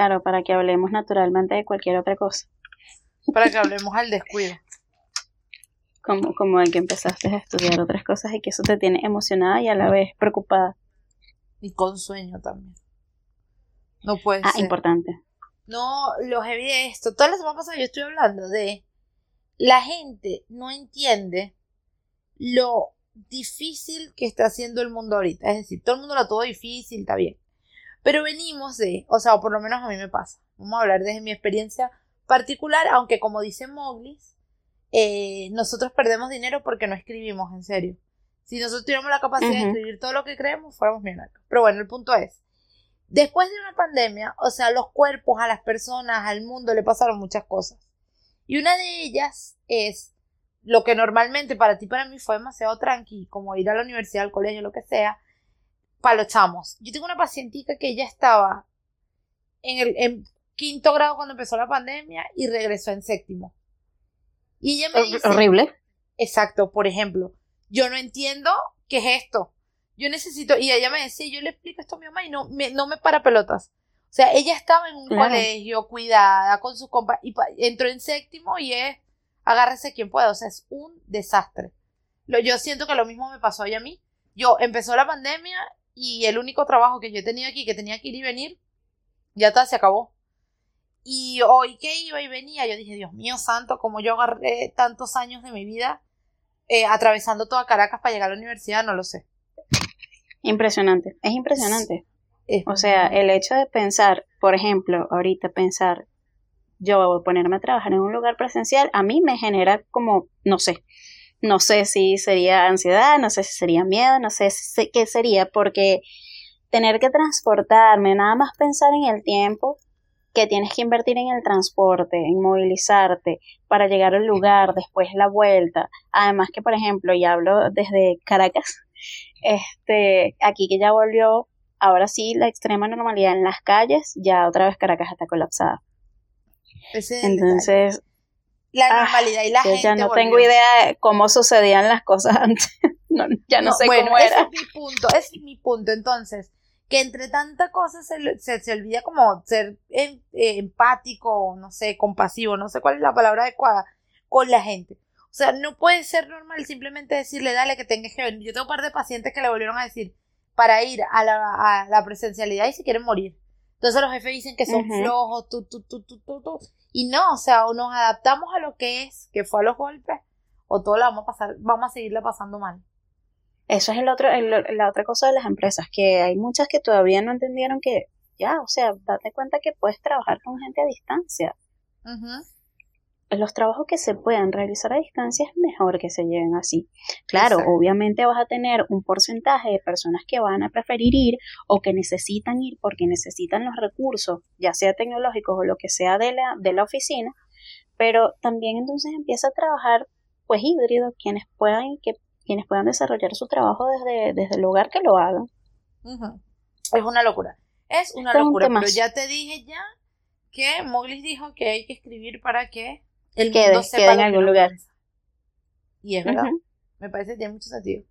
Claro, para que hablemos naturalmente de cualquier otra cosa. Para que hablemos al descuido. Como, como de que empezaste a estudiar otras cosas y que eso te tiene emocionada y a la vez preocupada. Y con sueño también. No puede Ah, ser. importante. No, lo heavy de esto. Todas las semanas pasadas yo estoy hablando de la gente no entiende lo difícil que está haciendo el mundo ahorita. Es decir, todo el mundo lo tuvo difícil, está bien. Pero venimos de, o sea, o por lo menos a mí me pasa. Vamos a hablar desde mi experiencia particular, aunque como dice Moglis, eh, nosotros perdemos dinero porque no escribimos en serio. Si nosotros tuviéramos la capacidad de Ujú. escribir todo lo que creemos, fuéramos millonarios. Pero bueno, el punto es, después de una pandemia, o sea, los cuerpos, a las personas, al mundo le pasaron muchas cosas. Y una de ellas es lo que normalmente para ti, para mí fue demasiado tranqui, como ir a la universidad, al colegio, lo que sea, para los chamos. Yo tengo una pacientica que ya estaba en el en quinto grado cuando empezó la pandemia y regresó en séptimo. Y ella me dice, Horrible. Exacto, por ejemplo, yo no entiendo qué es esto. Yo necesito, y ella me decía, yo le explico esto a mi mamá y no me, no me para pelotas. O sea, ella estaba en un Claro. colegio, cuidada, con sus compas, y entró en séptimo y es, agárrese quien pueda, o sea, es un desastre. Lo, yo siento que lo mismo me pasó hoy a mí. Yo empezó la pandemia y el único trabajo que yo he tenido aquí, que tenía que ir y venir, ya está, se acabó. Y hoy que iba y venía, yo dije, Dios mío santo, como yo agarré tantos años de mi vida eh, atravesando toda Caracas para llegar a la universidad, no lo sé. Impresionante. Es impresionante. Es- O sea, el hecho de pensar, por ejemplo, ahorita pensar, yo ponerme a trabajar en un lugar presencial, a mí me genera como, no sé, no sé si sería ansiedad, no sé si sería miedo, no sé si- qué sería, porque tener que transportarme, nada más pensar en el tiempo que tienes que invertir en el transporte, en movilizarte para llegar al lugar, después la vuelta. Además que, por ejemplo, y hablo desde Caracas, este, aquí que ya volvió ahora sí la extrema normalidad en las calles, ya otra vez Caracas está colapsada. Entonces, la ah, normalidad y la yo gente. ya no volvió. tengo idea de cómo sucedían las cosas antes. No, ya no, sé bueno, cómo ese era. es mi punto, ese es mi punto. Entonces, que entre tanta cosa se, se, se olvida como ser em- eh, empático, no sé, compasivo, no sé cuál es la palabra adecuada, con la gente. O sea, no puede ser normal simplemente decirle, dale, que tengas que venir. Yo tengo un par de pacientes que le volvieron a decir para ir a la, a la presencialidad y se quieren morir. Entonces los jefes dicen que son Ujú. flojos, tú, tú, tú, tú, tú, tú. Y no, o sea, o nos adaptamos a lo que es, que fue a los golpes, o todo la vamos a pasar, vamos a seguirla pasando mal. Eso es el otro, el- la otra cosa de las empresas, que hay muchas que todavía no entendieron que, ya, o sea, date cuenta que puedes trabajar con gente a distancia. Los trabajos que se puedan realizar a distancia es mejor que se lleven así. Claro, Exacto. obviamente vas a tener un porcentaje de personas que van a preferir ir o que necesitan ir porque necesitan los recursos, ya sea tecnológicos o lo que sea de la, de la oficina, pero también entonces empieza a trabajar pues híbrido, quienes puedan, que, quienes puedan desarrollar su trabajo desde, desde el hogar que lo hagan. Es una locura. Es una Esto es un locura, pero ya te dije ya que Mowgli dijo que hay que escribir para que el Quede- mundo sepa quede en algún lugar. piensa. Y es verdad. Me parece que tiene mucho sentido.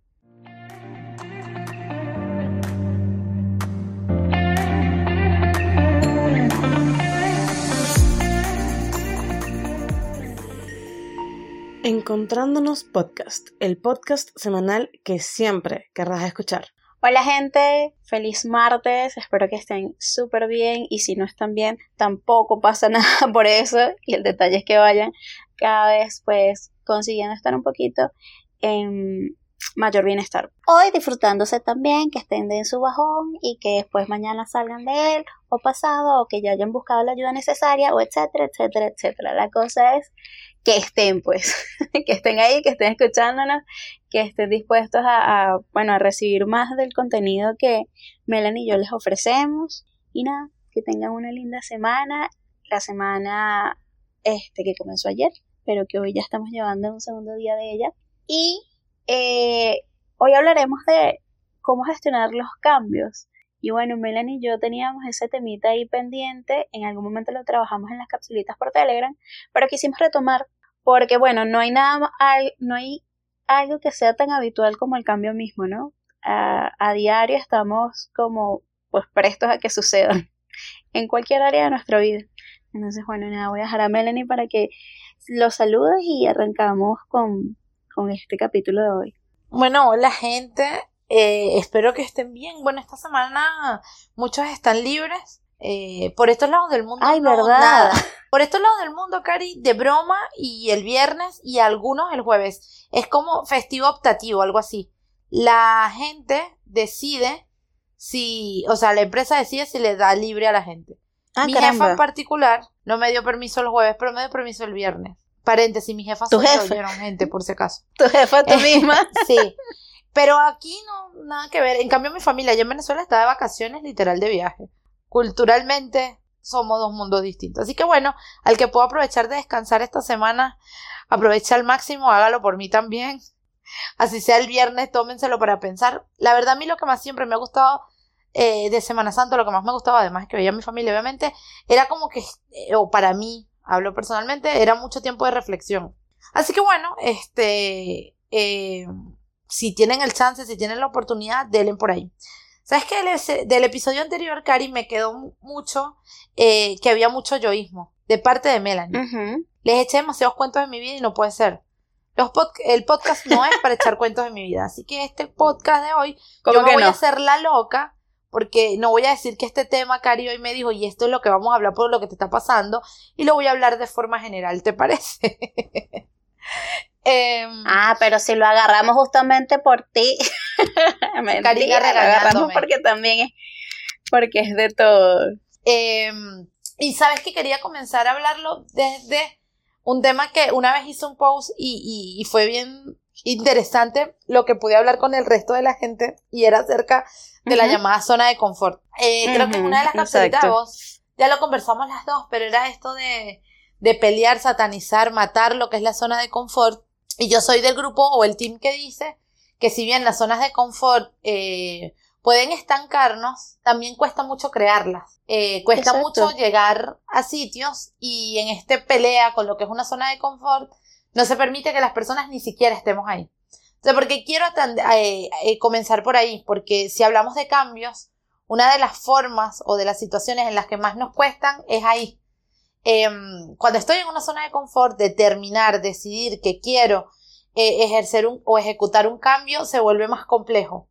Encontrándonos Podcast, el podcast semanal que siempre querrás escuchar. Hola gente, feliz martes, espero que estén súper bien. Y si no están bien tampoco pasa nada por eso. Y el detalle es que vayan cada vez pues consiguiendo estar un poquito en mayor bienestar. Hoy disfrutándose también, que estén de en su bajón y que después mañana salgan de él o pasado o que ya hayan buscado la ayuda necesaria o etcétera, etcétera, etcétera. La cosa es que estén pues, que estén ahí, que estén escuchándonos que estén dispuestos a, a, bueno, a recibir más del contenido que Melanie y yo les ofrecemos. Y nada, que tengan una linda semana. La semana este que comenzó ayer, pero que hoy ya estamos llevando un segundo día de ella. Y eh, hoy hablaremos de cómo gestionar los cambios. Y bueno, Melanie y yo teníamos ese temita ahí pendiente. En algún momento lo trabajamos en las capsulitas por Telegram, pero quisimos retomar porque bueno, no hay nada, no hay algo que sea tan habitual como el cambio mismo, ¿no? A, a diario estamos como pues prestos a que sucedan. en cualquier área de nuestra vida. Entonces, bueno, nada, voy a dejar a Melanie para que lo saludes y arrancamos con, con este capítulo de hoy. Bueno, hola gente, eh, espero que estén bien. Bueno, esta semana muchos están libres. Eh, por estos lados del mundo. Ay, verdad. Por estos lados del mundo, Cari, de broma y el viernes y algunos el jueves. Es como festivo optativo, algo así. La gente decide si, o sea, la empresa decide si le da libre a la gente. Ah, mi caramba. jefa en particular no me dio permiso el jueves, pero me dio permiso el viernes. Paréntesis, mi jefa ¿Tu oyeron, gente, por si acaso. Tu jefa, tú misma. Sí. Pero aquí no, nada que ver. En cambio, mi familia allá en Venezuela está de vacaciones, literal de viaje. Culturalmente somos dos mundos distintos. Así que bueno, al que pueda aprovechar de descansar esta semana, aprovecha al máximo, hágalo por mí también. Así sea el viernes, tómenselo para pensar. La verdad, a mí lo que más siempre me ha gustado eh, de Semana Santa, lo que más me gustaba, además que veía a mi familia, obviamente, era como que, eh, o para mí, hablo personalmente, era mucho tiempo de reflexión. Así que bueno, este, eh, si tienen el chance, si tienen la oportunidad, denle por ahí. ¿Sabes qué? Del, del episodio anterior, Cari, me quedó mucho eh, que había mucho yoísmo de parte de Melanie. Les eché demasiados cuentos de mi vida y no puede ser. Los pod- el podcast no es para echar cuentos de mi vida, así que este podcast de hoy ¿Cómo yo me voy no? a hacer la loca porque no voy a decir que este tema Cari hoy me dijo y esto es lo que vamos a hablar por lo que te está pasando y lo voy a hablar de forma general, ¿te parece? Em, Ah, pero si lo agarramos justamente por ti. Mentira, lo agarramos porque también es, porque es de todo. em, y sabes que quería comenzar a hablarlo desde un tema que una vez hice un post y, y- y fue bien interesante lo que pude hablar con el resto de la gente y era acerca de la llamada zona de confort. Eh, Creo que en una de las capsulitas de voz ya lo conversamos las dos, pero era esto de, de pelear, satanizar, matar lo que es la zona de confort. Y yo soy del grupo o el team que dice que si bien las zonas de confort eh, pueden estancarnos, también cuesta mucho crearlas. Eh, cuesta Exacto. mucho llegar a sitios y en este pelea con lo que es una zona de confort, no se permite que las personas ni siquiera estemos ahí. O sea, porque quiero eh, eh, comenzar por ahí, porque si hablamos de cambios, una de las formas o de las situaciones en las que más nos cuestan es ahí. Em, cuando estoy en una zona de confort, determinar, decidir que quiero eh, ejercer un, o ejecutar un cambio se vuelve más complejo.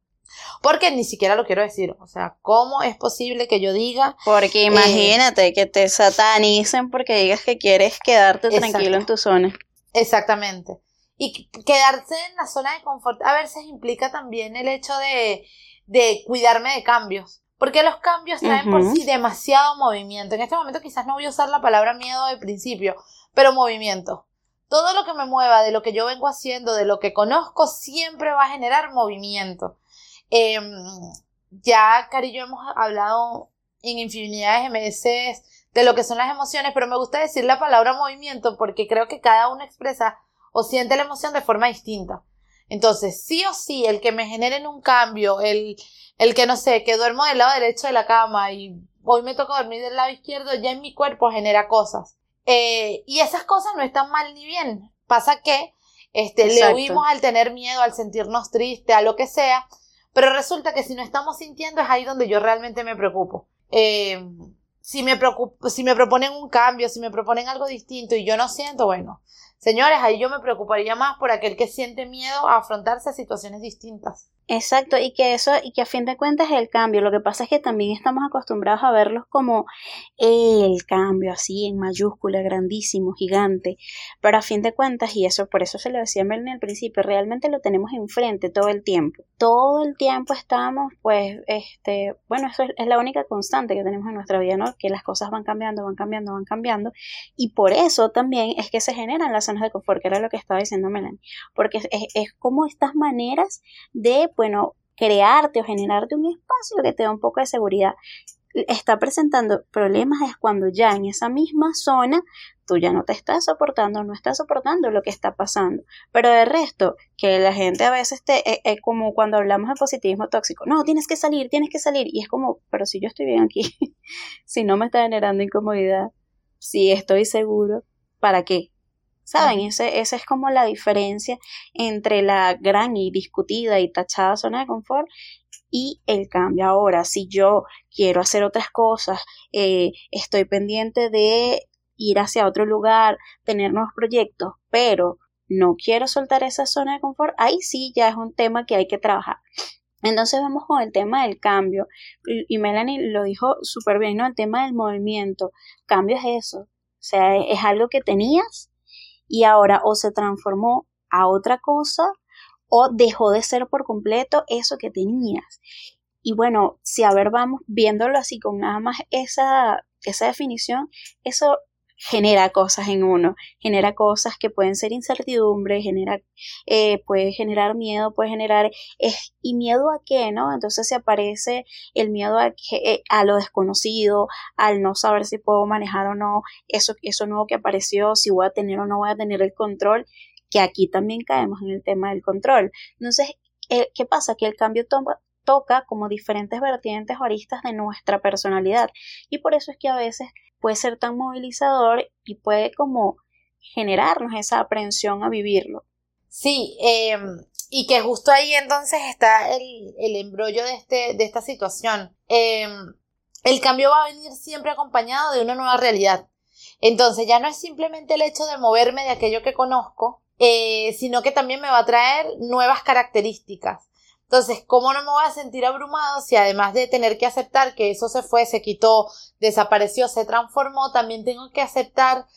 Porque ni siquiera lo quiero decir. O sea, ¿cómo es posible que yo diga Porque imagínate que te satanicen porque digas que quieres quedarte Exacto. tranquilo en tu zona. Exactamente. Y qu- quedarse en la zona de confort a veces implica también el hecho de, de cuidarme de cambios. Porque los cambios traen por sí demasiado movimiento. En este momento quizás no voy a usar la palabra miedo de principio, pero movimiento. Todo lo que me mueva de lo que yo vengo haciendo, de lo que conozco, siempre va a generar movimiento. Em, ya, Cari yo hemos hablado en infinidad de veces de lo que son las emociones, pero me gusta decir la palabra movimiento porque creo que cada uno expresa o siente la emoción de forma distinta. Entonces, sí o sí, el que me generen un cambio, el, el que no sé, que duermo del lado derecho de la cama y hoy me toca dormir del lado izquierdo, ya en mi cuerpo genera cosas. Eh, y esas cosas no están mal ni bien. Pasa que este, le huimos al tener miedo, al sentirnos tristes, a lo que sea, pero resulta que si no estamos sintiendo es ahí donde yo realmente me preocupo. Eh, si me preocupo, si me proponen un cambio, si me proponen algo distinto y yo no siento, bueno, señores, ahí yo me preocuparía más por aquel que siente miedo a afrontarse a situaciones distintas. Exacto, y que eso, y que a fin de cuentas es el cambio. Lo que pasa es que también estamos acostumbrados a verlos como el cambio, así en mayúscula, grandísimo, gigante. Pero a fin de cuentas, y eso por eso se lo decía Melanie al principio, realmente lo tenemos enfrente todo el tiempo. Todo el tiempo estamos, pues, este, bueno, eso es, la única constante que tenemos en nuestra vida, ¿no? Que las cosas van cambiando, van cambiando, van cambiando. Y por eso también es que se generan las zonas de confort, que era lo que estaba diciendo Melanie. Porque es, es como estas maneras de, bueno, crearte o generarte un espacio que te da un poco de seguridad. Está presentando problemas es cuando ya en esa misma zona tú ya no te estás soportando, no estás soportando lo que está pasando. Pero de resto, que la gente a veces te, es, es como cuando hablamos de positivismo tóxico, no, tienes que salir, tienes que salir. Y es como, pero si yo estoy bien aquí, si no me está generando incomodidad, si estoy seguro, ¿para qué? ¿Saben? Ese, esa es como la diferencia entre la gran y discutida y tachada zona de confort y el cambio ahora. Si yo quiero hacer otras cosas, eh, estoy pendiente de ir hacia otro lugar, tener nuevos proyectos, pero no quiero soltar esa zona de confort, ahí sí ya es un tema que hay que trabajar. Entonces vamos con el tema del cambio. Y Melanie lo dijo súper bien, ¿no? El tema del movimiento. Cambio es eso. O sea, es algo que tenías y ahora o se transformó a otra cosa o dejó de ser por completo eso que tenías. Y bueno, si a ver, vamos viéndolo así con nada más esa, esa definición, eso genera cosas en uno, genera cosas que pueden ser incertidumbre, genera, eh, puede generar miedo, puede generar, ¿y miedo a qué, no? Entonces se aparece el miedo a, eh, a lo desconocido, al no saber si puedo manejar o no, eso, eso nuevo que apareció, si voy a tener o no voy a tener el control, que aquí también caemos en el tema del control. Entonces, eh, ¿qué pasa? Que el cambio toca como diferentes vertientes o aristas de nuestra personalidad y por eso es que a veces puede ser tan movilizador y puede como generarnos esa aprensión a vivirlo. Sí, em, y que justo ahí entonces está el, el embrollo de, este, de esta situación. Em, el cambio va a venir siempre acompañado de una nueva realidad. Entonces ya no es simplemente el hecho de moverme de aquello que conozco, eh, sino que también me va a traer nuevas características. Entonces, ¿cómo no me voy a sentir abrumado si además de tener que aceptar que eso se fue, se quitó, desapareció, se transformó, también tengo que aceptar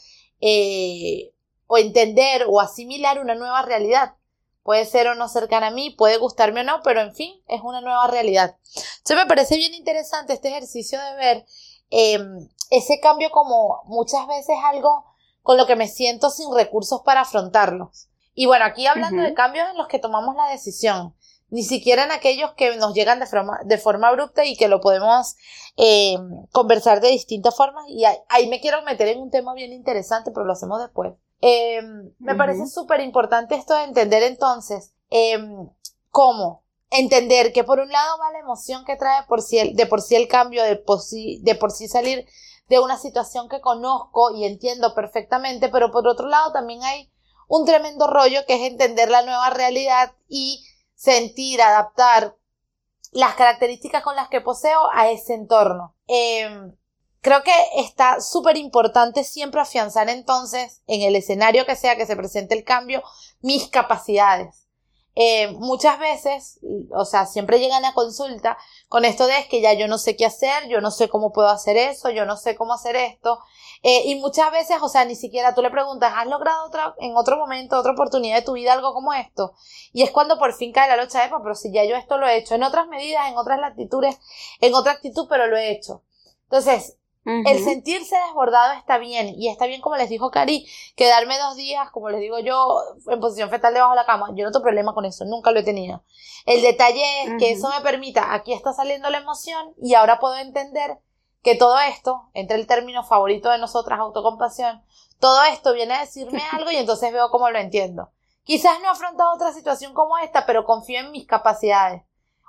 eh, o entender o asimilar una nueva realidad? Puede ser o no cercana a mí, puede gustarme o no, pero en fin, es una nueva realidad. Entonces me parece bien interesante este ejercicio de ver em, ese cambio como muchas veces algo con lo que me siento sin recursos para afrontarlos. Y bueno, aquí hablando de cambios en los que tomamos la decisión ni siquiera en aquellos que nos llegan de forma, de forma abrupta y que lo podemos eh, conversar de distintas formas. Y ahí, me quiero meter en un tema bien interesante, pero lo hacemos después. Em, me parece súper importante esto de entender entonces em, cómo entender que por un lado va la emoción que trae por sí el, de por sí el cambio, de por sí, de por sí salir de una situación que conozco y entiendo perfectamente, pero por otro lado también hay un tremendo rollo que es entender la nueva realidad y sentir, adaptar las características con las que poseo a ese entorno. Em, creo que está súper importante siempre afianzar entonces, en el escenario que sea que se presente el cambio, mis capacidades. Eh, muchas veces, o sea, siempre llegan a consulta con esto de es que ya yo no sé qué hacer, yo no sé cómo puedo hacer eso, yo no sé cómo hacer esto. Eh, y muchas veces, o sea, ni siquiera tú le preguntas, ¿has logrado otra, en otro momento, otra oportunidad de tu vida algo como esto? Y es cuando por fin cae la locha de, pero si ya yo esto lo he hecho, en otras medidas, en otras latitudes, en otra actitud, pero lo he hecho. Entonces, el sentirse desbordado está bien, y está bien como les dijo Cari, quedarme dos días, como les digo yo, en posición fetal debajo de la cama. Yo no tengo problema con eso, nunca lo he tenido. El detalle es que eso me permita, aquí está saliendo la emoción, y ahora puedo entender que todo esto, entre el término favorito de nosotras, autocompasión, todo esto viene a decirme algo y entonces veo cómo lo entiendo. Quizás no he afrontado otra situación como esta, pero confío en mis capacidades.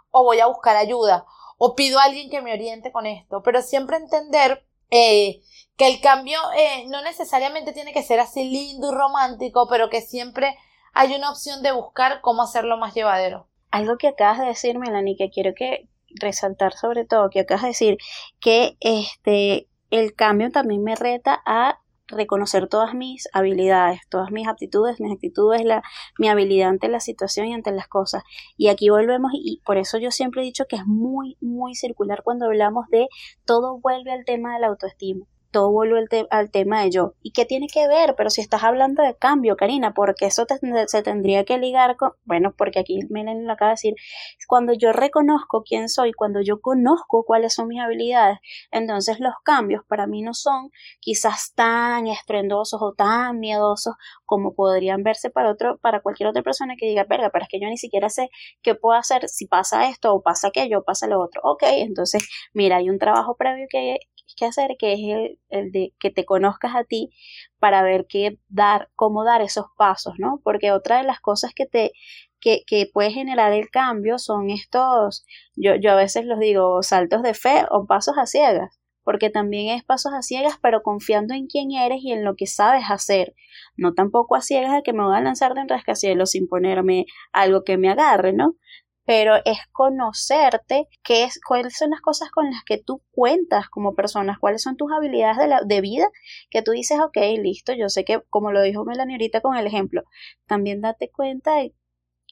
O voy a buscar ayuda o pido a alguien que me oriente con esto, pero siempre entender eh, que el cambio eh, no necesariamente tiene que ser así lindo y romántico, pero que siempre hay una opción de buscar cómo hacerlo más llevadero. Algo que acabas de decir, Melanie, que quiero que resaltar sobre todo, que acabas de decir que este el cambio también me reta a reconocer todas mis habilidades, todas mis aptitudes, mis actitudes, la, mi habilidad ante la situación y ante las cosas. Y aquí volvemos y por eso yo siempre he dicho que es muy, muy circular cuando hablamos de todo vuelve al tema de la autoestima todo vuelve al, tema de yo. ¿Y qué tiene que ver? Pero si estás hablando de cambio, Karina, porque eso se tendría que ligar con, bueno, porque aquí Melen lo acaba de decir, cuando yo reconozco quién soy, cuando yo conozco cuáles son mis habilidades, entonces los cambios para mí no son quizás tan estruendosos o tan miedosos como podrían verse para otro, para cualquier otra persona que diga, verga, pero es que yo ni siquiera sé qué puedo hacer si pasa esto o pasa aquello o pasa lo otro. Ok, entonces, mira, hay un trabajo previo que que hacer, que es el, el, de que te conozcas a ti para ver qué dar, cómo dar esos pasos, ¿no? Porque otra de las cosas que te, que, que puede generar el cambio son estos, yo, yo a veces los digo, saltos de fe o pasos a ciegas porque también es pasos a ciegas, pero confiando en quién eres y en lo que sabes hacer. No tampoco a ciegas de que me voy a lanzar de un rascacielos sin ponerme algo que me agarre, ¿no? Pero es conocerte qué es, cuáles son las cosas con las que tú cuentas como persona, cuáles son tus habilidades de, la, de vida, que tú dices, ok, listo, yo sé que, como lo dijo Melanie ahorita con el ejemplo, también date cuenta de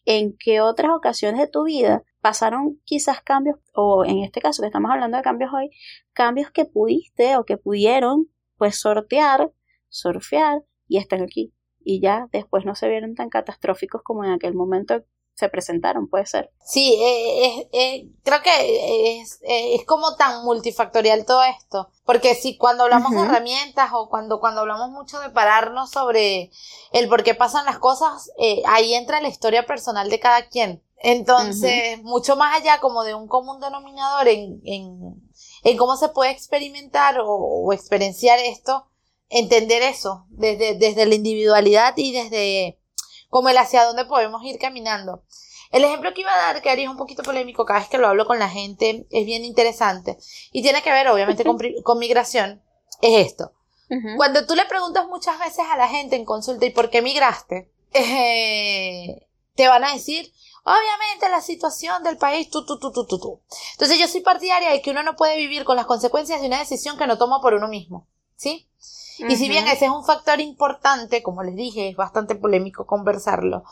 en qué otras ocasiones de tu vida pasaron quizás cambios, o en este caso que estamos hablando de cambios hoy, cambios que pudiste o que pudieron pues sortear, surfear y están aquí. Y ya después no se vieron tan catastróficos como en aquel momento se presentaron, puede ser. Sí, eh, eh, creo que es, es, como tan multifactorial todo esto, porque si cuando hablamos de herramientas o cuando, cuando hablamos mucho de pararnos sobre el por qué pasan las cosas, eh, ahí entra la historia personal de cada quien. Entonces, mucho más allá como de un común denominador en, en, en cómo se puede experimentar o, o, experienciar esto, entender eso desde, desde la individualidad y desde como el hacia dónde podemos ir caminando. El ejemplo que iba a dar, que haría un poquito polémico cada vez que lo hablo con la gente, es bien interesante y tiene que ver obviamente con, migración, es esto. Cuando tú le preguntas muchas veces a la gente en consulta, ¿y por qué migraste? Eh, te van a decir, obviamente la situación del país, tú, tú, tú, tú, tú, tú. Entonces yo soy partidaria de que uno no puede vivir con las consecuencias de una decisión que no toma por uno mismo, ¿sí? Y si bien ese es un factor importante, como les dije, es bastante polémico conversarlo,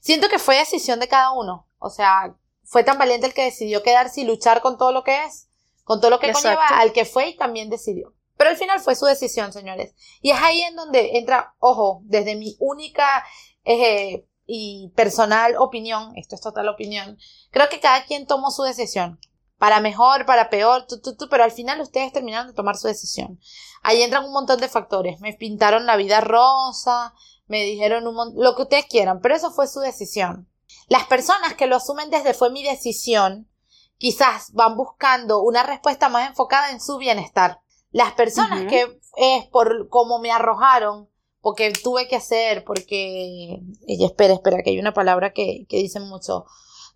siento que fue decisión de cada uno. O sea, fue tan valiente el que decidió quedarse y luchar con todo lo que es, con todo lo que conlleva, al que fue y también decidió. Pero al final fue su decisión, señores. Y es ahí en donde entra, ojo, desde mi única eh, y personal opinión, esto es total opinión, creo que cada quien tomó su decisión para mejor, para peor, pero al final ustedes terminaron de tomar su decisión. Ahí entran un montón de factores. Me pintaron la vida rosa, me dijeron un montón, lo que ustedes quieran, pero eso fue su decisión. Las personas que lo asumen desde fue mi decisión, quizás van buscando una respuesta más enfocada en su bienestar. Las personas que es por cómo me arrojaron, porque tuve que hacer, porque, ella espera, espera, que hay una palabra que, que dicen mucho,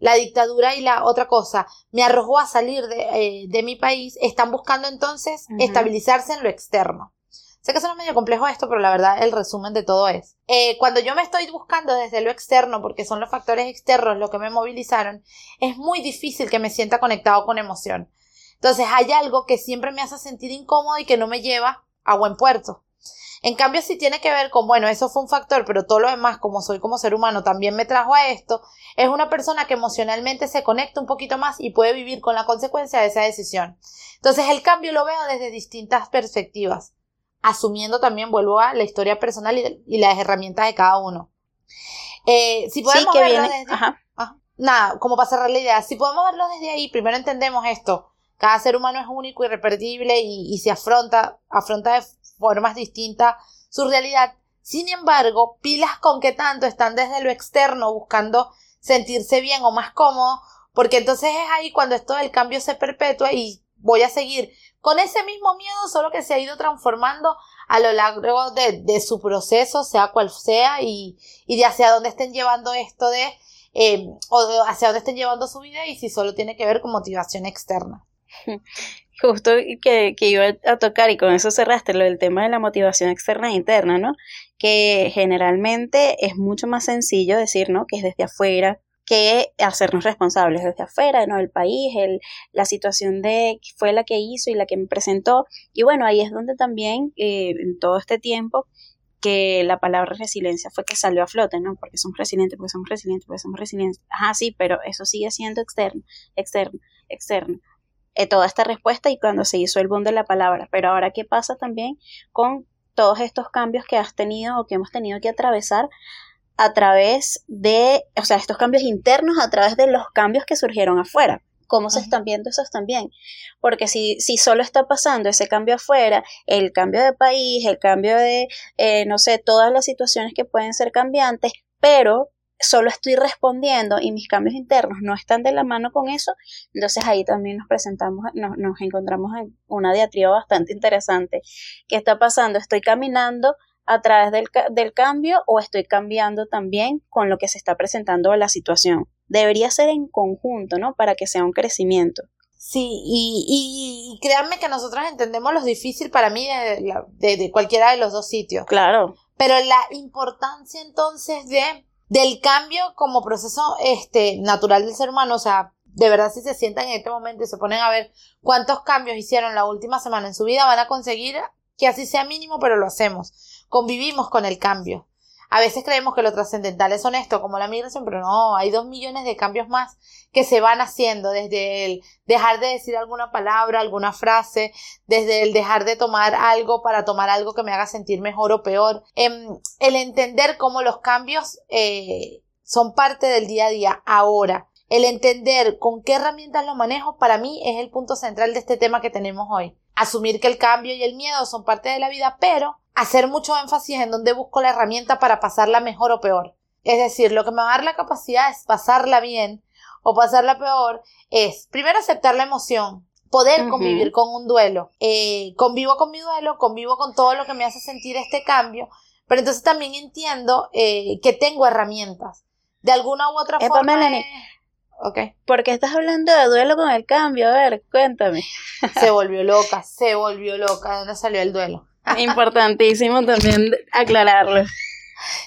la dictadura y la otra cosa me arrojó a salir de, eh, mi país, están buscando entonces estabilizarse en lo externo. Sé que suena medio complejo esto, pero la verdad el resumen de todo es. Eh, cuando yo me estoy buscando desde lo externo, porque son los factores externos los que me movilizaron, es muy difícil que me sienta conectado con emoción. Entonces hay algo que siempre me hace sentir incómodo y que no me lleva a buen puerto. En cambio, si tiene que ver con, bueno, eso fue un factor, pero todo lo demás, como soy como ser humano, también me trajo a esto, es una persona que emocionalmente se conecta un poquito más y puede vivir con la consecuencia de esa decisión. Entonces, el cambio lo veo desde distintas perspectivas, asumiendo también, vuelvo a la historia personal y, las herramientas de cada uno. Eh, si podemos verlo desde... nada, como para cerrar la idea, si podemos verlo desde ahí, primero entendemos esto. Cada ser humano es único, irrepetible y, y se afronta, afronta de formas distintas su realidad. Sin embargo, pilas con que tanto están desde lo externo buscando sentirse bien o más cómodo, porque entonces es ahí cuando esto del cambio se perpetúa y voy a seguir con ese mismo miedo, solo que se ha ido transformando a lo largo de, su proceso, sea cual sea, y, y, de hacia dónde estén llevando esto de, eh, o hacia dónde estén llevando su vida y si solo tiene que ver con motivación externa. justo que, que, iba a tocar y con eso cerraste lo del tema de la motivación externa e interna, ¿no? Que generalmente es mucho más sencillo decir, ¿no? Que es desde afuera, que hacernos responsables desde afuera, ¿no? El país, el, la situación de fue la que hizo y la que me presentó. Y bueno, ahí es donde también eh, en todo este tiempo que la palabra resiliencia fue que salió a flote, ¿no? Porque somos resilientes, porque somos resilientes, porque somos resilientes. Ajá, sí, pero eso sigue siendo externo, externo, externo. Eh, toda esta respuesta y cuando se hizo el boom de la palabra. Pero ahora, ¿qué pasa también con todos estos cambios que has tenido o que hemos tenido que atravesar a través de, o sea, estos cambios internos a través de los cambios que surgieron afuera? ¿Cómo se están viendo esos también? Porque si, si solo está pasando ese cambio afuera, el cambio de país, el cambio de, eh, no sé, todas las situaciones que pueden ser cambiantes, pero solo estoy respondiendo y mis cambios internos no están de la mano con eso, entonces ahí también nos presentamos, nos, nos encontramos en una diatriba bastante interesante. ¿Qué está pasando? ¿Estoy caminando a través del, del cambio o estoy cambiando también con lo que se está presentando la situación? Debería ser en conjunto, ¿no? Para que sea un crecimiento. Sí, y, y, créanme que nosotros entendemos lo difícil para mí de, de, de cualquiera de los dos sitios. Claro. Pero la importancia entonces de del cambio como proceso este, natural del ser humano, o sea, de verdad si se sientan en este momento y se ponen a ver cuántos cambios hicieron la última semana en su vida, van a conseguir que así sea mínimo, pero lo hacemos. Convivimos con el cambio. A veces creemos que lo trascendental es honesto, como la migración, pero no, hay dos millones de cambios más que se van haciendo, desde el dejar de decir alguna palabra, alguna frase, desde el dejar de tomar algo para tomar algo que me haga sentir mejor o peor, em, el entender cómo los cambios eh, son parte del día a día ahora. El entender con qué herramientas lo manejo para mí es el punto central de este tema que tenemos hoy. Asumir que el cambio y el miedo son parte de la vida, pero hacer mucho énfasis en dónde busco la herramienta para pasarla mejor o peor. Es decir, lo que me va a dar la capacidad es pasarla bien o pasarla peor es primero aceptar la emoción, poder convivir con un duelo. Eh, convivo con mi duelo, convivo con todo lo que me hace sentir este cambio, pero entonces también entiendo eh, que tengo herramientas. De alguna u otra forma. Melanie, okay. ¿Por qué estás hablando de duelo con el cambio? A ver, cuéntame. Se volvió loca, se volvió loca. ¿De dónde salió el duelo? Importantísimo también aclararlo.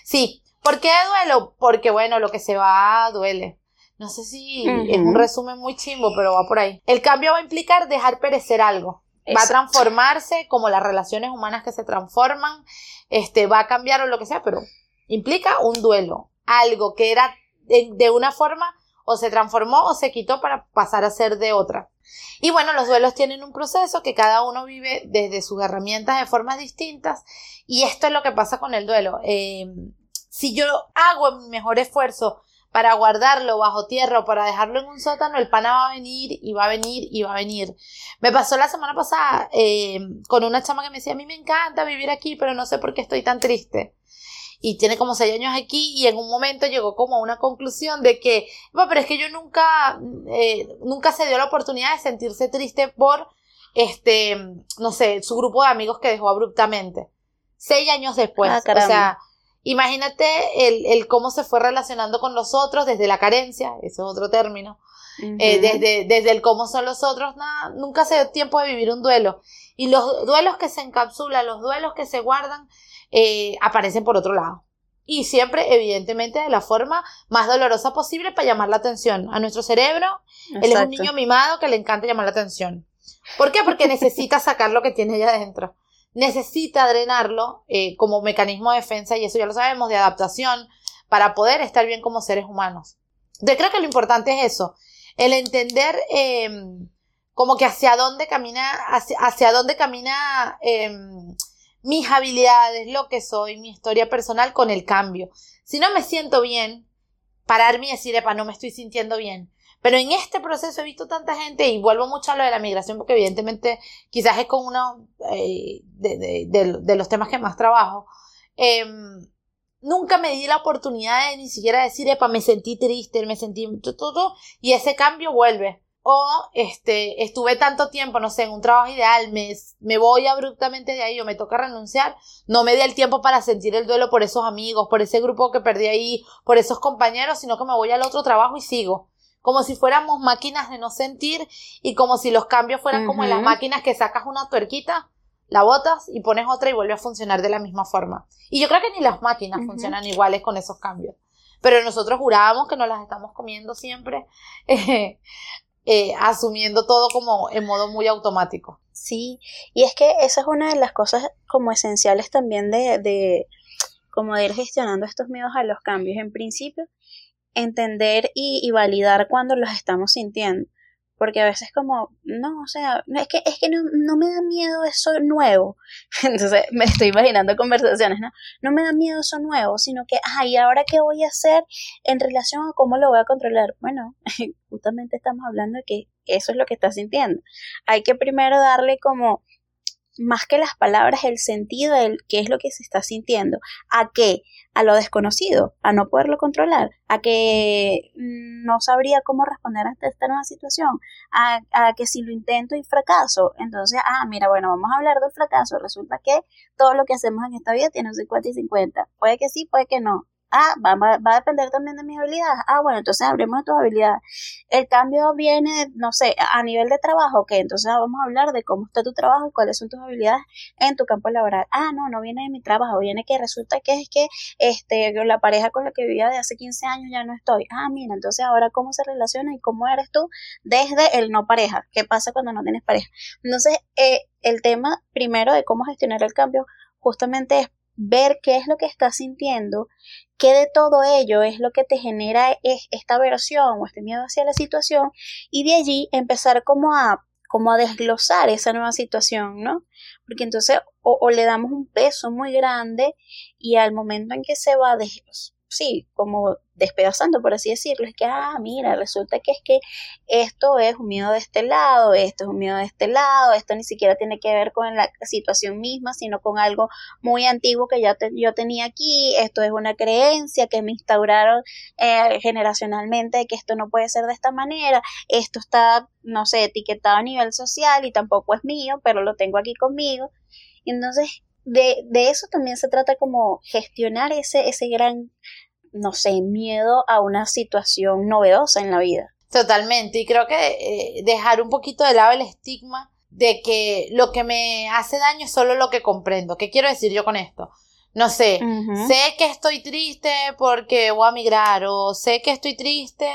Sí, ¿por qué duelo? Porque bueno, lo que se va duele. No sé si es un resumen muy chimbo, pero va por ahí. El cambio va a implicar dejar perecer algo. Va a transformarse como las relaciones humanas que se transforman. Este, va a cambiar o lo que sea, pero implica un duelo. Algo que era de una forma o se transformó o se quitó para pasar a ser de otra. Y bueno, los duelos tienen un proceso que cada uno vive desde sus herramientas de formas distintas y esto es lo que pasa con el duelo. Em, si yo hago mi mejor esfuerzo para guardarlo bajo tierra o para dejarlo en un sótano, el pana va a venir y va a venir y va a venir. Me pasó la semana pasada em, con una chama que me decía, a mí me encanta vivir aquí, pero no sé por qué estoy tan triste y tiene como seis años aquí y en un momento llegó como a una conclusión de que, pero es que yo nunca, eh, nunca se dio la oportunidad de sentirse triste por, este, no sé, su grupo de amigos que dejó abruptamente. Seis años después. Ah, o sea, imagínate el, el, cómo se fue relacionando con los otros desde la carencia, ese es otro término. Eh, desde, desde el cómo son los otros, nada, nunca se dio tiempo de vivir un duelo. Y los duelos que se encapsulan, los duelos que se guardan, eh, aparecen por otro lado. Y siempre, evidentemente, de la forma más dolorosa posible para llamar la atención. A nuestro cerebro, él es un niño mimado que le encanta llamar la atención. ¿Por qué? Porque necesita sacar lo que tiene allá adentro. Necesita drenarlo eh, como mecanismo de defensa, y eso ya lo sabemos, de adaptación, para poder estar bien como seres humanos. Yo creo que lo importante es eso, el entender em, como que hacia dónde camina, hacia, dónde camina em, mis habilidades, lo que soy, mi historia personal con el cambio. Si no me siento bien, pararme y decir, epa, no me estoy sintiendo bien. Pero en este proceso he visto tanta gente, y vuelvo mucho a lo de la migración, porque evidentemente quizás es con uno eh, de, los temas que más trabajo. Em, nunca me di la oportunidad de ni siquiera decir, epa, me sentí triste, me sentí todo, y ese cambio vuelve o este, estuve tanto tiempo, no sé, en un trabajo ideal, me, me voy abruptamente de ahí o me toca renunciar, no me di el tiempo para sentir el duelo por esos amigos, por ese grupo que perdí ahí, por esos compañeros, sino que me voy al otro trabajo y sigo. Como si fuéramos máquinas de no sentir y como si los cambios fueran como en las máquinas que sacas una tuerquita, la botas y pones otra y vuelve a funcionar de la misma forma. Y yo creo que ni las máquinas funcionan iguales con esos cambios pero nosotros jurábamos que nos las estamos comiendo siempre. Eh, asumiendo todo como en modo muy automático. Sí, y es que esa es una de las cosas como esenciales también de, de como de ir gestionando estos miedos a los cambios. En principio, entender y, y validar cuando los estamos sintiendo porque a veces como, no, o sea, es que, es que no, no, me da miedo eso nuevo. Entonces me estoy imaginando conversaciones, ¿no? No me da miedo eso nuevo, sino que, ay, ¿ahora qué voy a hacer en relación a cómo lo voy a controlar? Bueno, justamente estamos hablando de que eso es lo que estás sintiendo. Hay que primero darle como más que las palabras, el sentido de qué es lo que se está sintiendo. ¿A qué? A lo desconocido, a no poderlo controlar, a que no sabría cómo responder ante esta nueva situación, a, a, que si lo intento y fracaso, entonces, ah, mira, bueno, vamos a hablar del fracaso. Resulta que todo lo que hacemos en esta vida tiene un 50 y 50. Puede que sí, puede que no. Ah, va, va, a depender también de mis habilidades. Ah, bueno, entonces hablemos de tus habilidades. El cambio viene, no sé, a nivel de trabajo, ok, entonces vamos a hablar de cómo está tu trabajo y cuáles son tus habilidades en tu campo laboral. Ah, no, no viene de mi trabajo, viene que resulta que es que este, la pareja con la que vivía de hace 15 años ya no estoy. Ah, mira, entonces ahora cómo se relaciona y cómo eres tú desde el no pareja. ¿Qué pasa cuando no tienes pareja? Entonces, eh, el tema primero de cómo gestionar el cambio justamente es ver qué es lo que estás sintiendo, qué de todo ello es lo que te genera es esta aversión o este miedo hacia la situación y de allí empezar como a como a desglosar esa nueva situación, ¿no? Porque entonces o, le damos un peso muy grande y al momento en que se va, de, sí, como despedazando, por así decirlo, es que, ah, mira, resulta que es que esto es un miedo de este lado, esto es un miedo de este lado, esto ni siquiera tiene que ver con la situación misma, sino con algo muy antiguo que ya yo tenía aquí, esto es una creencia que me instauraron eh, generacionalmente de que esto no puede ser de esta manera, esto está, no sé, etiquetado a nivel social y tampoco es mío, pero lo tengo aquí conmigo. Entonces, de, de eso también se trata como gestionar ese, ese gran no sé, miedo a una situación novedosa en la vida. Totalmente, y creo que eh, dejar un poquito de lado el estigma de que lo que me hace daño es solo lo que comprendo. ¿Qué quiero decir yo con esto? No sé, sé que estoy triste porque voy a migrar, o sé que estoy triste,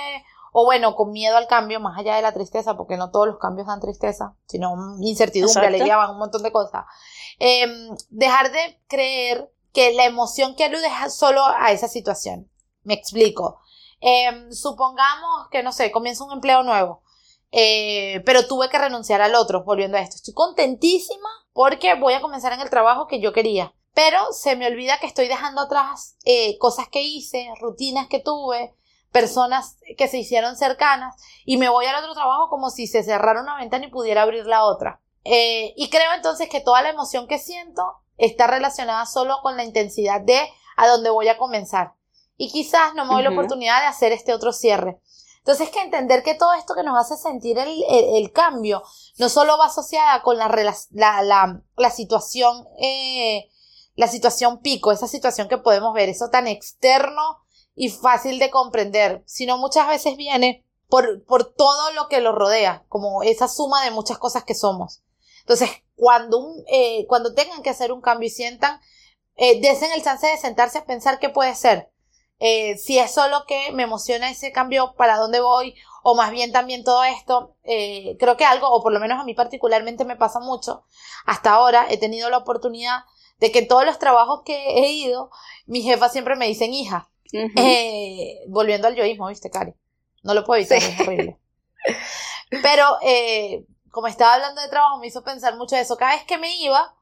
o bueno, con miedo al cambio, más allá de la tristeza, porque no todos los cambios dan tristeza, sino incertidumbre, alegría, van un montón de cosas. Em, dejar de creer que la emoción que alude es solo a esa situación. Me explico. Em, supongamos que, no sé, comienza un empleo nuevo, eh, pero tuve que renunciar al otro, volviendo a esto. Estoy contentísima porque voy a comenzar en el trabajo que yo quería, pero se me olvida que estoy dejando atrás eh, cosas que hice, rutinas que tuve, personas que se hicieron cercanas y me voy al otro trabajo como si se cerrara una ventana y pudiera abrir la otra. Eh, y creo entonces que toda la emoción que siento está relacionada solo con la intensidad de a dónde voy a comenzar. Y quizás no me doy la oportunidad de hacer este otro cierre. Entonces, que entender que todo esto que nos hace sentir el, cambio no solo va asociada con la, la, la, situación, eh, la situación pico, esa situación que podemos ver, eso tan externo y fácil de comprender, sino muchas veces viene por, por todo lo que lo rodea, como esa suma de muchas cosas que somos. Entonces, cuando, eh, cuando tengan que hacer un cambio y sientan, eh, desen el chance de sentarse a pensar qué puede ser. Eh, si es solo que me emociona ese cambio, para dónde voy, o más bien también todo esto, eh, creo que algo, o por lo menos a mí particularmente me pasa mucho, hasta ahora he tenido la oportunidad de que en todos los trabajos que he ido, mi jefa siempre me dicen hija, eh, volviendo al yoísmo, viste, Cari, no lo puedo evitar, es horrible. Pero eh, como estaba hablando de trabajo, me hizo pensar mucho de eso. Cada vez que me iba,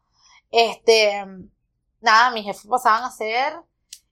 este, nada, mis jefes pasaban a ser,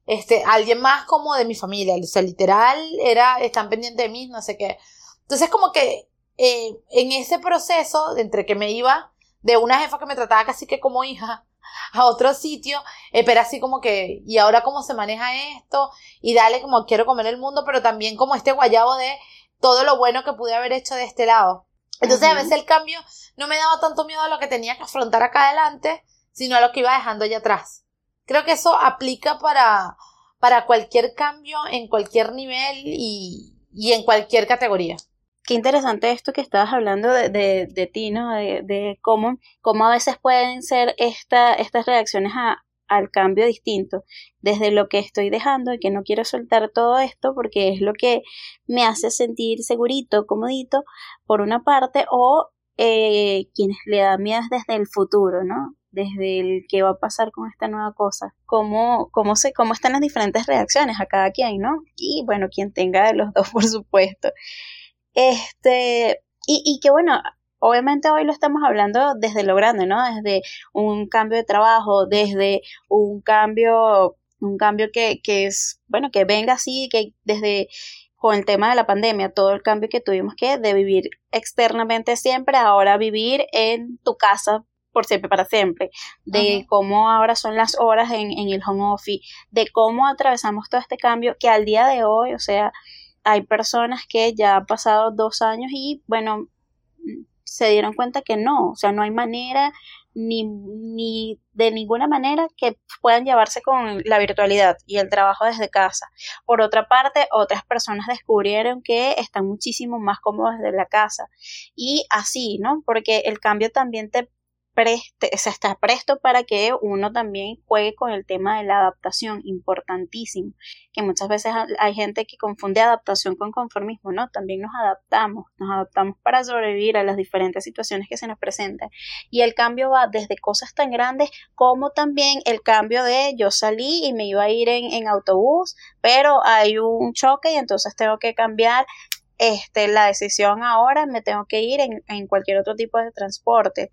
este, alguien más como de mi familia. O sea, literal, era, están pendientes de mí, no sé qué. Entonces, como que, eh, en ese proceso, entre que me iba de una jefa que me trataba casi que como hija, a otro sitio, eh, pero así como que, y ahora cómo se maneja esto, y dale como quiero comer el mundo, pero también como este guayabo de todo lo bueno que pude haber hecho de este lado. Entonces a veces el cambio no me daba tanto miedo a lo que tenía que afrontar acá adelante, sino a lo que iba dejando allá atrás. Creo que eso aplica para, para cualquier cambio en cualquier nivel y, y en cualquier categoría. Qué interesante esto que estabas hablando de, de, de ti, ¿no? De, de, cómo, cómo a veces pueden ser esta, estas reacciones a, al cambio distinto, desde lo que estoy dejando y que no quiero soltar todo esto porque es lo que me hace sentir segurito, comodito, por una parte, o eh, quienes le dan miedo desde el futuro, ¿no? Desde el qué va a pasar con esta nueva cosa, cómo, cómo, se, cómo están las diferentes reacciones a cada quien, ¿no? Y bueno, quien tenga de los dos, por supuesto. Este, y, y que bueno, obviamente hoy lo estamos hablando desde lo grande, ¿no? Desde un cambio de trabajo, desde un cambio, un cambio que, que es, bueno, que venga así, que desde con el tema de la pandemia, todo el cambio que tuvimos que de vivir externamente siempre, ahora vivir en tu casa por siempre, para siempre, de cómo ahora son las horas en, en el home office, de cómo atravesamos todo este cambio que al día de hoy, o sea, hay personas que ya han pasado dos años y, bueno, se dieron cuenta que no, o sea, no hay manera ni, ni de ninguna manera que puedan llevarse con la virtualidad y el trabajo desde casa. Por otra parte, otras personas descubrieron que están muchísimo más cómodos desde la casa. Y así, ¿no? Porque el cambio también te preste, o sea, está presto para que uno también juegue con el tema de la adaptación, importantísimo, que muchas veces hay gente que confunde adaptación con conformismo, ¿no? También nos adaptamos, nos adaptamos para sobrevivir a las diferentes situaciones que se nos presentan. Y el cambio va desde cosas tan grandes como también el cambio de yo salí y me iba a ir en, autobús, pero hay un choque y entonces tengo que cambiar este, la decisión ahora, me tengo que ir en cualquier otro tipo de transporte.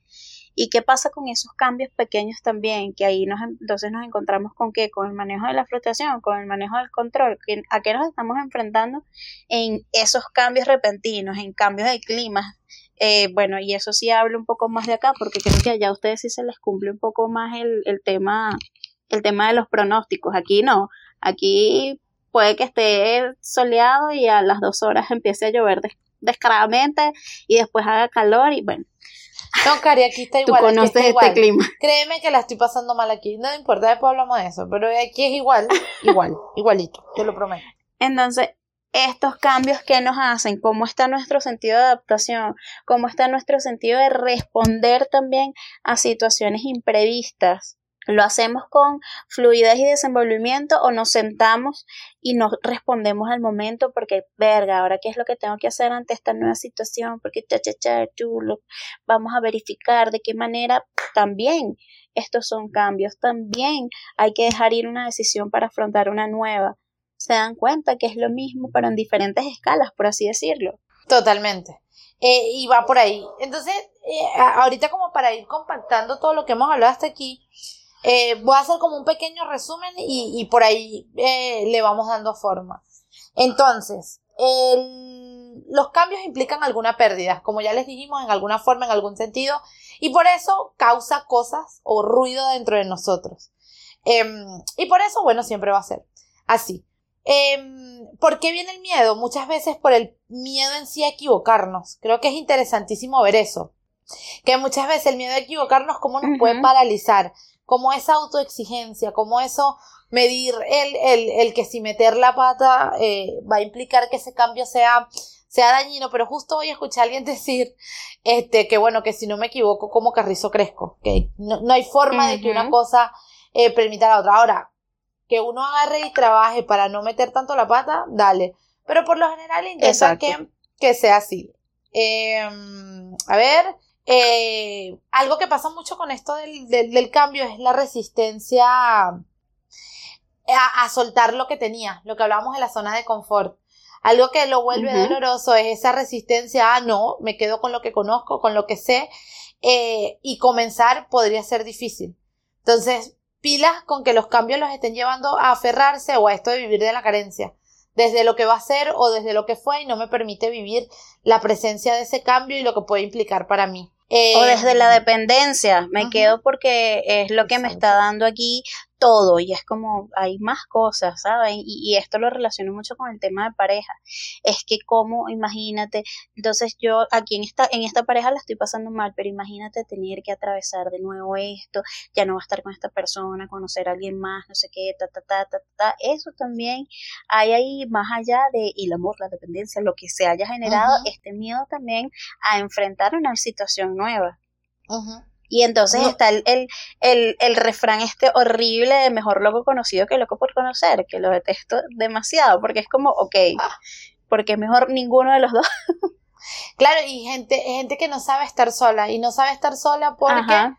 ¿Y qué pasa con esos cambios pequeños también? Que ahí nos, entonces nos encontramos con qué? Con el manejo de la fluctuación, con el manejo del control. ¿A qué nos estamos enfrentando en esos cambios repentinos, en cambios de clima? Eh, bueno, y eso sí hablo un poco más de acá, porque creo que allá a ustedes sí se les cumple un poco más el, el tema, el tema de los pronósticos. Aquí no, aquí puede que esté soleado y a las dos horas empiece a llover descaradamente y después haga calor y bueno, no, Cari, aquí está igual. Tú conoces este clima. Créeme que la estoy pasando mal aquí. No importa, después hablamos de eso. Pero aquí es igual, igual, igualito, te lo prometo. Entonces, estos cambios que nos hacen, cómo está nuestro sentido de adaptación, cómo está nuestro sentido de responder también a situaciones imprevistas, ¿Lo hacemos con fluidez y desenvolvimiento o nos sentamos y nos respondemos al momento porque, verga, ahora qué es lo que tengo que hacer ante esta nueva situación? Porque, cha, cha, cha, chulo, vamos a verificar de qué manera también estos son cambios, también hay que dejar ir una decisión para afrontar una nueva. Se dan cuenta que es lo mismo, pero en diferentes escalas, por así decirlo. Totalmente. Eh, y va por ahí. Entonces, eh, ahorita como para ir compactando todo lo que hemos hablado hasta aquí, eh, voy a hacer como un pequeño resumen y, por ahí eh, le vamos dando forma. Entonces, los cambios implican alguna pérdida, como ya les dijimos, en alguna forma, en algún sentido, y por eso causa cosas o ruido dentro de nosotros. Em, y por eso, bueno, siempre va a ser así. Em, ¿Por qué viene el miedo? Muchas veces por el miedo en sí a equivocarnos. Creo que es interesantísimo ver eso. Que muchas veces el miedo a equivocarnos, cómo nos puede paralizar como esa autoexigencia, como eso medir el, el, el que si meter la pata eh, va a implicar que ese cambio sea, sea dañino, pero justo hoy escuché a alguien decir este, que bueno, que si no me equivoco, como carrizo crezco, que no, no hay forma de que una cosa eh, permita a la otra. Ahora, que uno agarre y trabaje para no meter tanto la pata, dale. Pero por lo general intenta que, que sea así. Em, a ver, eh, algo que pasa mucho con esto del, del, cambio es la resistencia a, a, soltar lo que tenía, lo que hablábamos de la zona de confort. Algo que lo vuelve doloroso es esa resistencia a no, me quedo con lo que conozco, con lo que sé, eh, y comenzar podría ser difícil. Entonces, pilas con que los cambios los estén llevando a aferrarse o a esto de vivir de la carencia desde lo que va a ser o desde lo que fue y no me permite vivir la presencia de ese cambio y lo que puede implicar para mí o desde la dependencia, me quedo porque es lo que me está dando aquí todo y es como hay más cosas, ¿saben? Y, esto lo relaciono mucho con el tema de pareja. Es que como, imagínate, entonces yo aquí en esta, en esta pareja la estoy pasando mal, pero imagínate tener que atravesar de nuevo esto, ya no va a estar con esta persona, conocer a alguien más, no sé qué, ta, ta, ta, ta, ta. Eso también hay ahí más allá de el amor, la dependencia, lo que se haya generado, este miedo también a enfrentar una situación nueva. Y entonces está el, el, el, refrán este horrible de mejor loco conocido que loco por conocer, que lo detesto demasiado, porque es como, ok, ah. porque es mejor ninguno de los dos. claro, y gente, gente que no sabe estar sola, y no sabe estar sola porque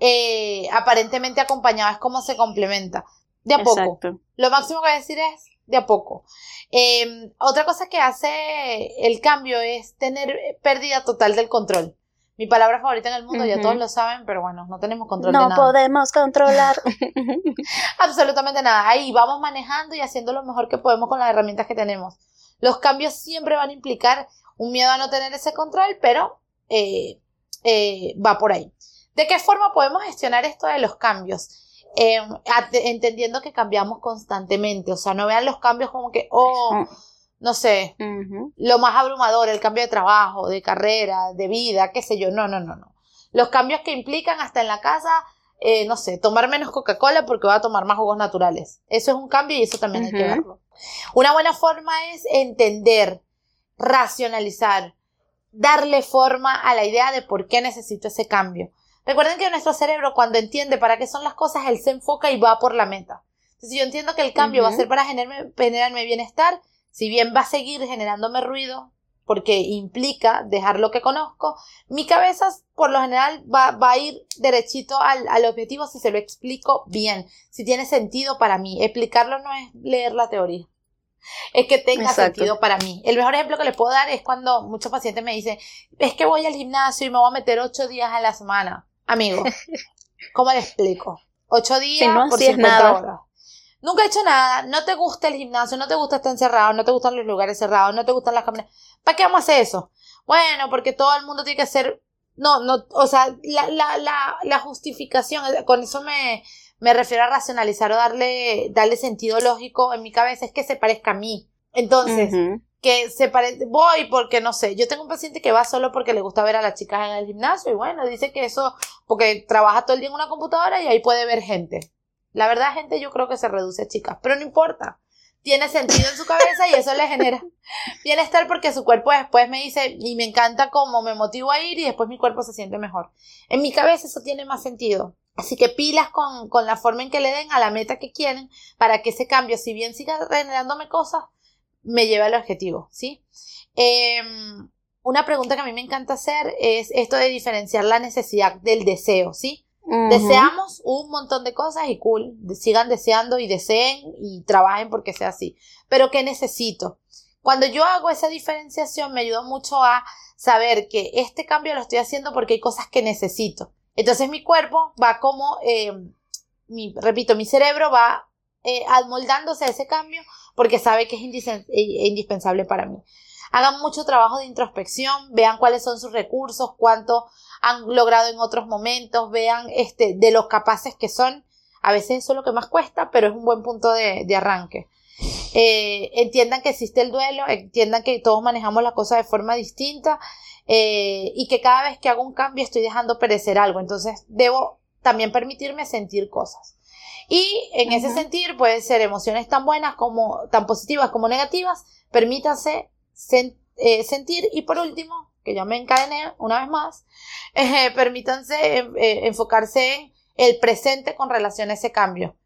eh, aparentemente acompañada es como se complementa. De a poco. Lo máximo que voy a decir es de a poco. Em, otra cosa que hace el cambio es tener pérdida total del control mi palabra favorita en el mundo, ya todos lo saben, pero bueno, no tenemos control no de nada. No podemos controlar absolutamente nada. Ahí vamos manejando y haciendo lo mejor que podemos con las herramientas que tenemos. Los cambios siempre van a implicar un miedo a no tener ese control, pero eh, eh, va por ahí. ¿De qué forma podemos gestionar esto de los cambios? Em, entendiendo que cambiamos constantemente, o sea, no vean los cambios como que, oh, mm no sé, lo más abrumador, el cambio de trabajo, de carrera, de vida, qué sé yo. No, no, no, no. Los cambios que implican hasta en la casa, eh, no sé, tomar menos Coca-Cola porque voy a tomar más jugos naturales. Eso es un cambio y eso también hay que verlo. Una buena forma es entender, racionalizar, darle forma a la idea de por qué necesito ese cambio. Recuerden que nuestro cerebro cuando entiende para qué son las cosas, él se enfoca y va por la meta. Entonces, si yo entiendo que el cambio va a ser para generarme, generarme bienestar, si bien va a seguir generándome ruido, porque implica dejar lo que conozco, mi cabeza por lo general va, a ir derechito al, al, objetivo si se lo explico bien, si tiene sentido para mí. Explicarlo no es leer la teoría. Es que tenga sentido para mí. El mejor ejemplo que les puedo dar es cuando muchos pacientes me dicen, es que voy al gimnasio y me voy a meter ocho días a la semana. Amigo, ¿cómo le explico? Ocho días por 50 horas. Nunca he hecho nada, no te gusta el gimnasio, no te gusta estar encerrado, no te gustan los lugares cerrados, no te gustan las cámaras. ¿Para qué vamos a hacer eso? Bueno, porque todo el mundo tiene que ser. No, no, o sea, la, la, la, la justificación, con eso me, me refiero a racionalizar o darle, darle sentido lógico en mi cabeza, es que se parezca a mí. Entonces, que se parece, voy porque no sé, yo tengo un paciente que va solo porque le gusta ver a las chicas en el gimnasio y bueno, dice que eso, porque trabaja todo el día en una computadora y ahí puede ver gente. La verdad, gente, yo creo que se reduce, chicas, pero no importa. Tiene sentido en su cabeza y eso le genera bienestar porque su cuerpo después me dice, y me encanta cómo me motivo a ir y después mi cuerpo se siente mejor. En mi cabeza eso tiene más sentido. Así que pilas con, con la forma en que le den a la meta que quieren para que ese cambio, si bien siga generándome cosas, me lleve al objetivo, ¿sí? Em, una pregunta que a mí me encanta hacer es esto de diferenciar la necesidad del deseo, ¿sí? Deseamos un montón de cosas y cool, sigan deseando y deseen y trabajen porque sea así. Pero ¿qué necesito? Cuando yo hago esa diferenciación me ayuda mucho a saber que este cambio lo estoy haciendo porque hay cosas que necesito. Entonces mi cuerpo va como, eh, mi, repito, mi cerebro va eh, amoldándose a ese cambio porque sabe que es eh, indispensable para mí. Hagan mucho trabajo de introspección, vean cuáles son sus recursos, cuánto han logrado en otros momentos, vean este, de los capaces que son. A veces eso es lo que más cuesta, pero es un buen punto de, arranque. Eh, entiendan que existe el duelo, entiendan que todos manejamos las cosas de forma distinta eh, y que cada vez que hago un cambio estoy dejando perecer algo. Entonces debo también permitirme sentir cosas. Y en ese sentir pueden ser emociones tan buenas como, tan positivas como negativas. Permítanse eh, sentir y por último, que ya me encadené una vez más, eh, permítanse eh, enfocarse en el presente con relación a ese cambio,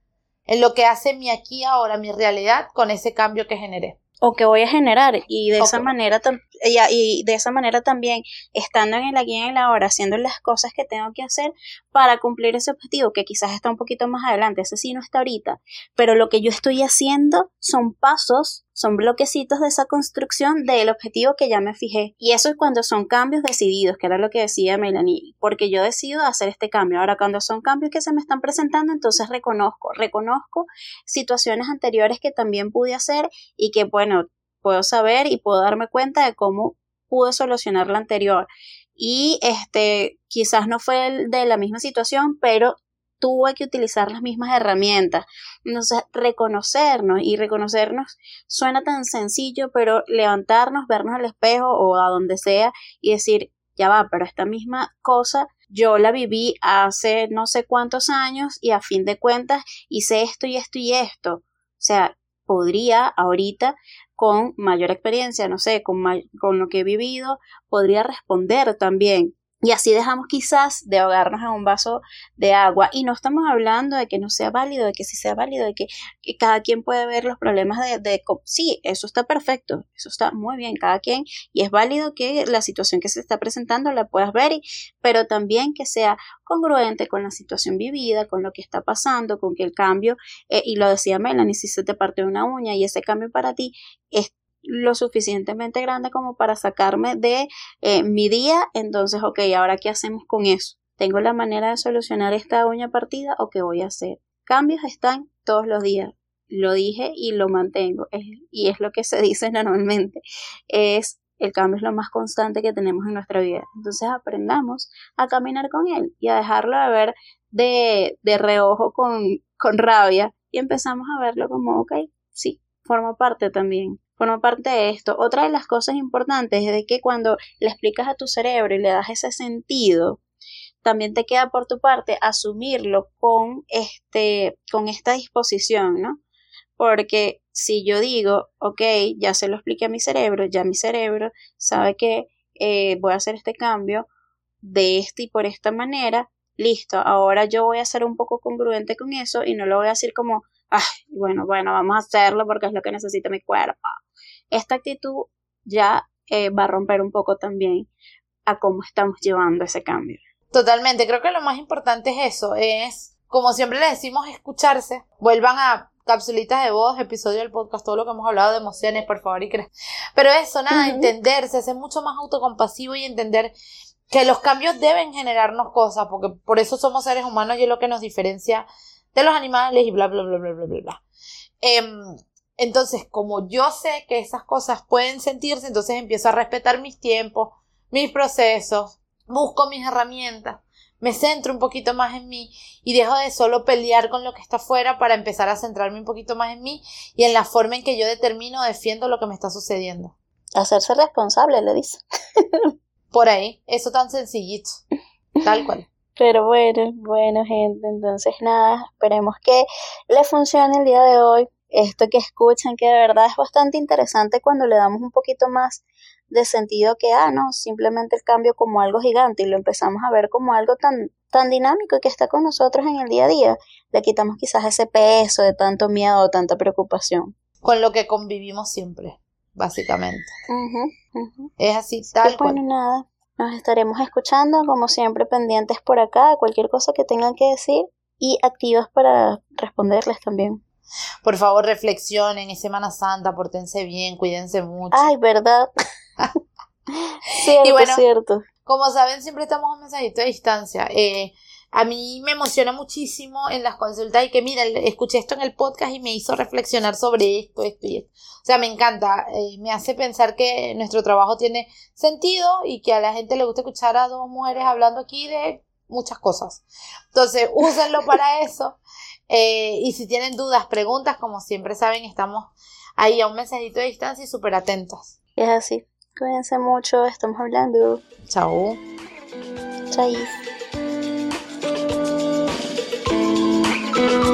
en lo que hace mi aquí ahora, mi realidad con ese cambio que generé. O que voy a generar y de esa manera y, de esa manera también estando en el aquí en el ahora haciendo las cosas que tengo que hacer para cumplir ese objetivo que quizás está un poquito más adelante ese sí no está ahorita pero lo que yo estoy haciendo son pasos son bloquecitos de esa construcción del objetivo que ya me fijé. Y eso es cuando son cambios decididos que era lo que decía Melanie porque yo decido hacer este cambio. Ahora cuando son cambios que se me están presentando entonces reconozco reconozco situaciones anteriores que también pude hacer y que bueno puedo saber y puedo darme cuenta de cómo pude solucionar la anterior. Y este, quizás no fue de la misma situación, pero tuve que utilizar las mismas herramientas. Entonces, reconocernos y reconocernos suena tan sencillo, pero levantarnos, vernos al espejo o a donde sea y decir, ya va, pero esta misma cosa yo la viví hace no sé cuántos años y a fin de cuentas hice esto y esto y esto. O sea, podría ahorita con mayor experiencia, no sé, con, con lo que he vivido, podría responder también y así dejamos quizás de ahogarnos en un vaso de agua. Y no estamos hablando de que no sea válido, de que sí sea válido, de que, cada quien puede ver los problemas de, Sí, eso está perfecto, eso está muy bien, cada quien. Y es válido que la situación que se está presentando la puedas ver, pero también que sea congruente con la situación vivida, con lo que está pasando, con que el cambio, eh, y lo decía Melanie, si se te parte una uña y ese cambio para ti es lo suficientemente grande como para sacarme de eh, mi día, entonces, ok, ahora qué hacemos con eso? ¿Tengo la manera de solucionar esta uña partida o qué voy a hacer? Cambios están todos los días. Lo dije y lo mantengo. y es lo que se dice normalmente. Es el cambio es lo más constante que tenemos en nuestra vida. Entonces aprendamos a caminar con él y a dejarlo de ver de, de reojo con, con rabia y empezamos a verlo como, ok, sí, forma parte también forma parte de esto. Otra de las cosas importantes es de que cuando le explicas a tu cerebro y le das ese sentido, también te queda por tu parte asumirlo con este, con esta disposición, ¿no? Porque si yo digo, ok, ya se lo expliqué a mi cerebro, ya mi cerebro sabe que eh, voy a hacer este cambio de este y por esta manera, listo, ahora yo voy a ser un poco congruente con eso y no lo voy a decir como, ay, bueno, bueno, vamos a hacerlo porque es lo que necesita mi cuerpo. Esta actitud ya eh, va a romper un poco también a cómo estamos llevando ese cambio. Totalmente, creo que lo más importante es eso, es, como siempre le decimos, escucharse, vuelvan a capsulitas de voz, episodio del podcast, todo lo que hemos hablado de emociones, por favor, y cre Pero eso, nada, entenderse, ser mucho más autocompasivo y entender que los cambios deben generarnos cosas, porque por eso somos seres humanos y es lo que nos diferencia de los animales y bla, bla, bla, bla, bla, bla, bla. Em, entonces, como yo sé que esas cosas pueden sentirse, entonces empiezo a respetar mis tiempos, mis procesos, busco mis herramientas, me centro un poquito más en mí y dejo de solo pelear con lo que está afuera para empezar a centrarme un poquito más en mí y en la forma en que yo determino o defiendo lo que me está sucediendo. Hacerse responsable, le dice. Por ahí, eso tan sencillito, tal cual. Pero bueno, bueno gente, entonces nada, esperemos que le funcione el día de hoy. Esto que escuchan, que de verdad es bastante interesante cuando le damos un poquito más de sentido que, ah, no, simplemente el cambio como algo gigante y lo empezamos a ver como algo tan, tan dinámico y que está con nosotros en el día a día. Le quitamos quizás ese peso de tanto miedo o tanta preocupación. Con lo que convivimos siempre, básicamente. Es así, tal cual. Bueno, nada, nos estaremos escuchando, como siempre, pendientes por acá, cualquier cosa que tengan que decir y activas para responderles también. Por favor, reflexionen, es Semana Santa, portense bien, cuídense mucho. Ay, verdad. cierto, y bueno, cierto. Como saben, siempre estamos a mensajito de distancia. Eh, a mí me emociona muchísimo en las consultas y que, mira, escuché esto en el podcast y me hizo reflexionar sobre esto, esto y esto. O sea, me encanta, eh, me hace pensar que nuestro trabajo tiene sentido y que a la gente le gusta escuchar a dos mujeres hablando aquí de muchas cosas. Entonces, úsenlo para eso. Eh, y si tienen dudas, preguntas, como siempre saben, estamos ahí a un mensajito de distancia y súper atentos. Es así. Cuídense mucho, estamos hablando. Chao. Chao. Thank you.